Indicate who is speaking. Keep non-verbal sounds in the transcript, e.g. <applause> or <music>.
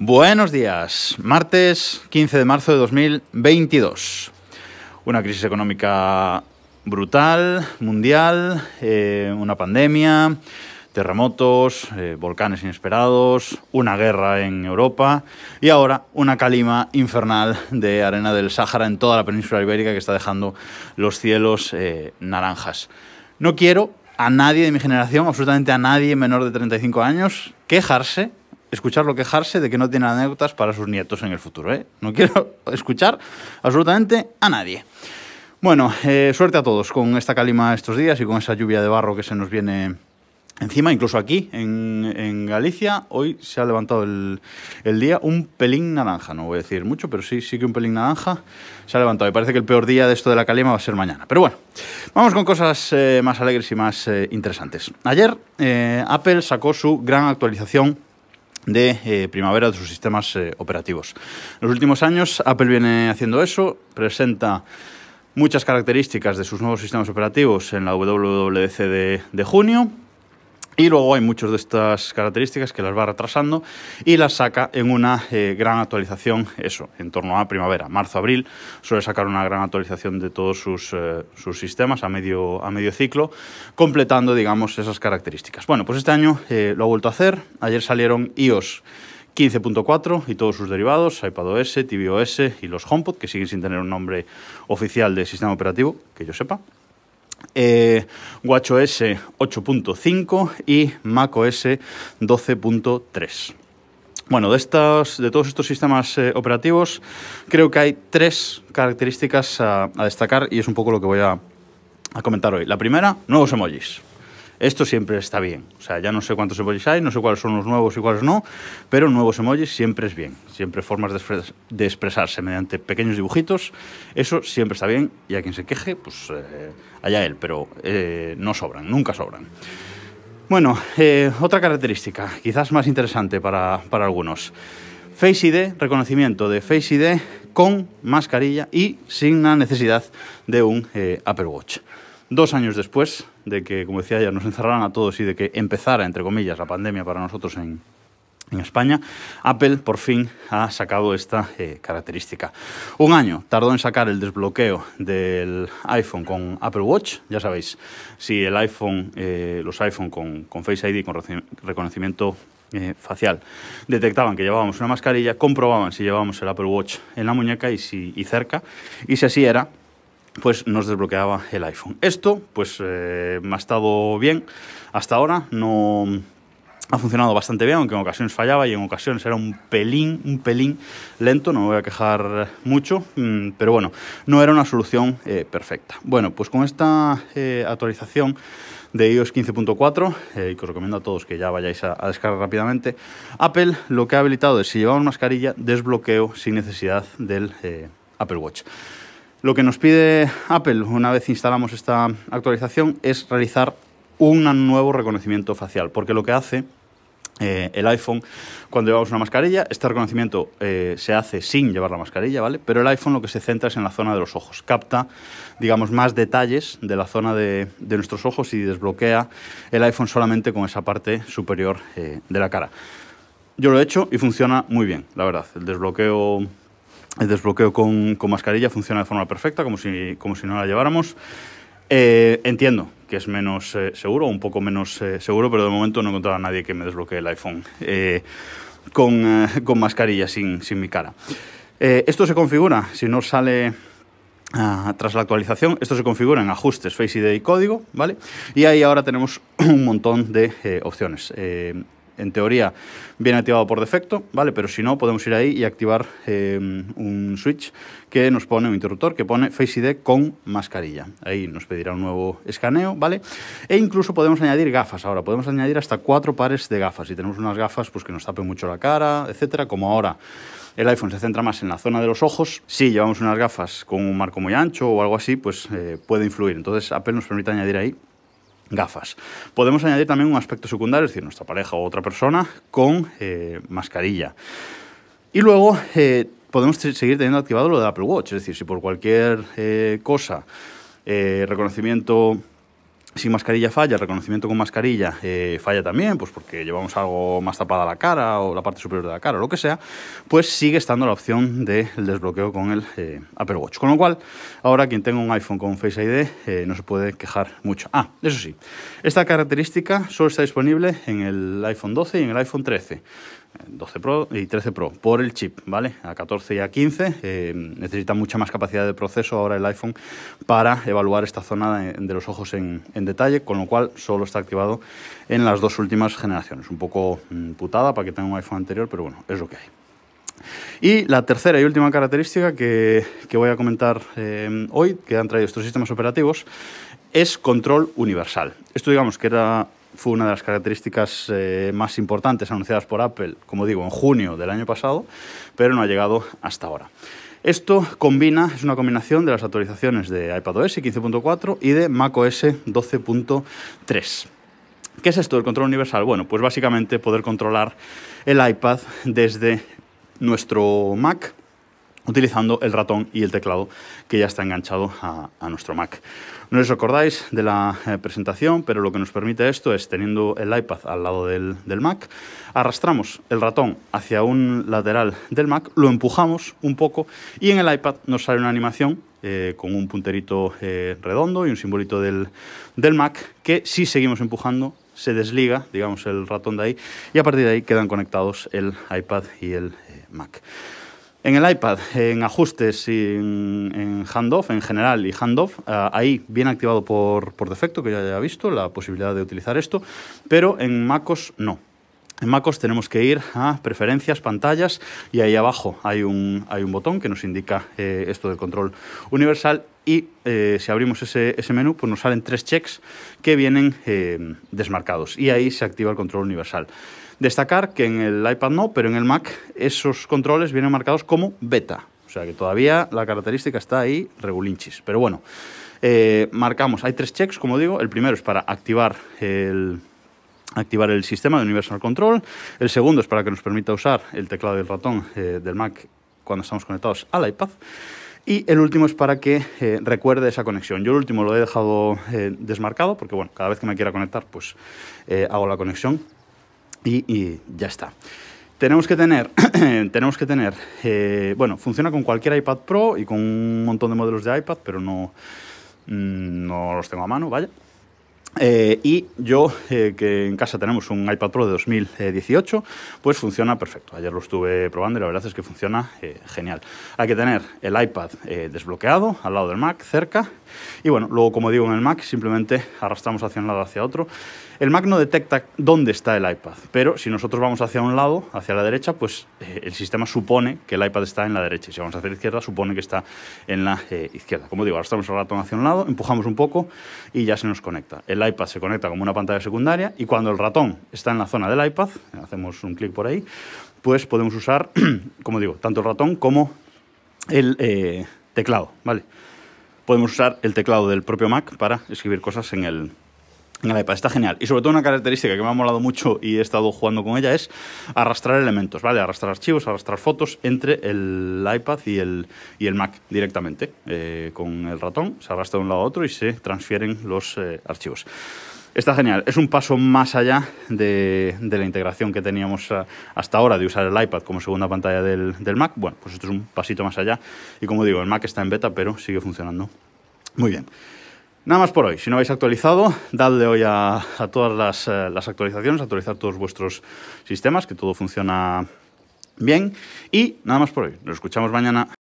Speaker 1: Buenos días, martes 15 de marzo de 2022. Una crisis económica brutal, mundial, eh, una pandemia, terremotos, eh, volcanes inesperados, una guerra en Europa y ahora una calima infernal de arena del Sáhara en toda la península ibérica que está dejando los cielos eh, naranjas. No quiero a nadie de mi generación, absolutamente a nadie menor de 35 años, quejarse escucharlo quejarse de que no tiene anécdotas para sus nietos en el futuro. ¿eh? No quiero <laughs> escuchar absolutamente a nadie. Bueno, eh, suerte a todos con esta calima estos días y con esa lluvia de barro que se nos viene encima, incluso aquí en, Galicia, hoy se ha levantado el, el, día un pelín naranja, no voy a decir mucho, pero sí, sí que un pelín naranja se ha levantado y parece que el peor día de esto de la calima va a ser mañana. Pero bueno, vamos con cosas eh, más alegres y más eh, interesantes. Ayer Apple sacó su gran actualización de eh, primavera de sus sistemas eh, operativos. En los últimos años Apple viene haciendo eso, presenta muchas características de sus nuevos sistemas operativos en la WWDC de, de junio, y luego hay muchas de estas características que las va retrasando y las saca en una eh, gran actualización, eso, en torno a primavera, marzo-abril, suele sacar una gran actualización de todos sus, eh, sus sistemas a medio, a medio ciclo, completando, digamos, esas características. Bueno, pues este año eh, lo ha vuelto a hacer. Ayer salieron iOS 15.4 y todos sus derivados, iPadOS, tvOS y los HomePod, que siguen sin tener un nombre oficial de sistema operativo, que yo sepa. Eh, WatchOS 8.5 y macOS 12.3. Bueno, de, estos, de todos estos sistemas eh, operativos, creo que hay tres características a, a, destacar y es un poco lo que voy a, a comentar hoy. La primera, nuevos emojis. Esto siempre está bien. O sea, ya no sé cuántos emojis hay, no sé cuáles son los nuevos y cuáles no, pero nuevos emojis siempre es bien. Siempre formas de, expres de expresarse mediante pequeños dibujitos. Eso siempre está bien y a quien se queje, pues eh, allá él, pero eh, no sobran, nunca sobran. Bueno, eh, otra característica, quizás más interesante para, para algunos. Face ID, reconocimiento de Face ID con mascarilla y sin la necesidad de un eh, Apple Watch. Dos años después de que, como decía ya, nos encerraran a todos y de que empezara, entre comillas, la pandemia para nosotros en, España, Apple por fin ha sacado esta eh, característica. Un año tardó en sacar el desbloqueo del iPhone con Apple Watch. Ya sabéis, si el iPhone, eh, los iPhone con, con Face ID, con reconocimiento eh, facial, detectaban que llevábamos una mascarilla, comprobaban si llevábamos el Apple Watch en la muñeca y, si, y cerca, y si así era, pues nos desbloqueaba el iPhone. Esto, pues, eh, me ha estado bien hasta ahora, no ha funcionado bastante bien, aunque en ocasiones fallaba y en ocasiones era un pelín, un pelín lento, no me voy a quejar mucho, mmm, pero bueno, no era una solución eh, perfecta. Bueno, pues con esta eh, actualización de iOS 15.4, eh, que os recomiendo a todos que ya vayáis a, a, descargar rápidamente, Apple lo que ha habilitado es, si llevamos mascarilla, desbloqueo sin necesidad del Apple Watch. Lo que nos pide Apple una vez instalamos esta actualización es realizar un nuevo reconocimiento facial, porque lo que hace eh, el iPhone, cuando llevamos una mascarilla, este reconocimiento eh, se hace sin llevar la mascarilla, ¿vale? Pero el iPhone lo que se centra es en la zona de los ojos. Capta, digamos, más detalles de la zona de, nuestros ojos y desbloquea el iPhone solamente con esa parte superior eh, de la cara. Yo lo he hecho y funciona muy bien, la verdad. El desbloqueo el desbloqueo con, con, mascarilla funciona de forma perfecta, como si, como si no la lleváramos. Eh, entiendo que es menos eh, seguro, un poco menos eh, seguro, pero de momento no he encontrado a nadie que me desbloquee el iPhone eh, con, con, mascarilla sin, sin, mi cara. esto se configura, si no sale uh, tras la actualización, esto se configura en ajustes, Face ID y código, ¿vale? Y ahí ahora tenemos <clears throat> un montón de opciones en teoría viene activado por defecto, ¿vale? Pero si no, podemos ir ahí y activar eh, un switch que nos pone un interruptor que pone Face ID con mascarilla. Ahí nos pedirá un nuevo escaneo, ¿vale? E incluso podemos añadir gafas ahora, podemos añadir hasta cuatro pares de gafas. Si tenemos unas gafas pues, que nos tapen mucho la cara, etcétera, como ahora el iPhone se centra más en la zona de los ojos. Si llevamos unas gafas con un marco muy ancho o algo así, pues eh, puede influir. Entonces Apple nos permite añadir ahí gafas. Podemos añadir también un aspecto secundario, es decir, nuestra pareja o otra persona con eh, mascarilla. Y luego eh, podemos seguir teniendo activado lo de Apple Watch, es decir, si por cualquier eh, cosa, reconocimiento sin mascarilla falla, reconocimiento con mascarilla eh, falla también, pues porque llevamos algo más tapada la cara o la parte superior de la cara o lo que sea, pues sigue estando la opción del desbloqueo con el eh, Apple Watch. Con lo cual, ahora quien tenga un iPhone con Face ID eh, no se puede quejar mucho. Ah, eso sí, esta característica solo está disponible en el iPhone 12 y en el iPhone 13. 12 Pro y 13 Pro por el chip, ¿vale? A 14 y a 15 eh, necesita mucha más capacidad de proceso ahora el iPhone para evaluar esta zona de, los ojos en, detalle, con lo cual solo está activado en las dos últimas generaciones. Un poco mm, putada para que tenga un iPhone anterior, pero bueno, es lo que hay. Y la tercera y última característica que, voy a comentar eh, hoy, que han traído estos sistemas operativos, es control universal. Esto digamos que era fue una de las características eh, más importantes anunciadas por Apple, como digo, en junio del año pasado, pero no ha llegado hasta ahora. Esto combina, es una combinación de las actualizaciones de iPadOS 15.4 y de macOS 12.3. ¿Qué es esto del control universal? Bueno, pues básicamente poder controlar el iPad desde nuestro Mac utilizando el ratón y el teclado que ya está enganchado a, nuestro Mac. No os acordáis de la eh, presentación, pero lo que nos permite esto es, teniendo el iPad al lado del, Mac, arrastramos el ratón hacia un lateral del Mac, lo empujamos un poco y en el iPad nos sale una animación eh, con un punterito eh, redondo y un simbolito del, del Mac que si seguimos empujando se desliga, digamos, el ratón de ahí y a partir de ahí quedan conectados el iPad y el Mac. En el iPad, en ajustes y en, handoff, en general y handoff, uh, ahí viene activado por, por defecto, que ya haya visto, la posibilidad de utilizar esto, pero en MacOS no. En MacOS tenemos que ir a preferencias, pantallas y ahí abajo hay un, hay un botón que nos indica eh, esto del control universal y eh, si abrimos ese, ese, menú pues nos salen tres checks que vienen eh, desmarcados y ahí se activa el control universal. Destacar que en el iPad no, pero en el Mac esos controles vienen marcados como beta. O sea que todavía la característica está ahí regulinchis. Pero bueno, marcamos, hay tres checks, como digo. El primero es para activar el, activar el sistema de Universal Control. El segundo es para que nos permita usar el teclado y el ratón eh, del Mac cuando estamos conectados al iPad. Y el último es para que eh, recuerde esa conexión. Yo el último lo he dejado desmarcado porque, bueno, cada vez que me quiera conectar, pues hago la conexión y, ya está. Tenemos que tener, <clears throat> tenemos que tener eh, bueno, funciona con cualquier iPad Pro y con un montón de modelos de iPad, pero no, mm, no los tengo a mano, vaya. Eh, y yo, eh, que en casa tenemos un iPad Pro de 2018, pues funciona perfecto. Ayer lo estuve probando y la verdad es que funciona genial. Hay que tener el iPad desbloqueado al lado del Mac, cerca. Y bueno, luego, como digo, en el Mac simplemente arrastramos hacia un lado hacia otro el Mac no detecta dónde está el iPad, pero si nosotros vamos hacia un lado, hacia la derecha, pues eh, el sistema supone que el iPad está en la derecha. Y si vamos hacia la izquierda, supone que está en la eh, izquierda. Como digo, arrastramos el ratón hacia un lado, empujamos un poco y ya se nos conecta. El iPad se conecta como una pantalla secundaria y cuando el ratón está en la zona del iPad, hacemos un clic por ahí, pues podemos usar, <clears throat> como digo, tanto el ratón como el eh, teclado, ¿vale? Podemos usar el teclado del propio Mac para escribir cosas en el, el iPad. Está genial. Y sobre todo una característica que me ha molado mucho y he estado jugando con ella es arrastrar elementos, ¿vale? Arrastrar archivos, arrastrar fotos entre el iPad y el, y el Mac directamente. Eh, con el ratón se arrastra de un lado a otro y se transfieren los eh, archivos. Está genial. Es un paso más allá de, la integración que teníamos eh, hasta ahora de usar el iPad como segunda pantalla del, del Mac. Bueno, pues esto es un pasito más allá. Y como digo, el Mac está en beta, pero sigue funcionando muy bien. Nada más por hoy. Si no habéis actualizado, dadle hoy a, todas las, eh, las, actualizaciones, actualizar todos vuestros sistemas, que todo funciona bien. Y nada más por hoy. Nos escuchamos mañana.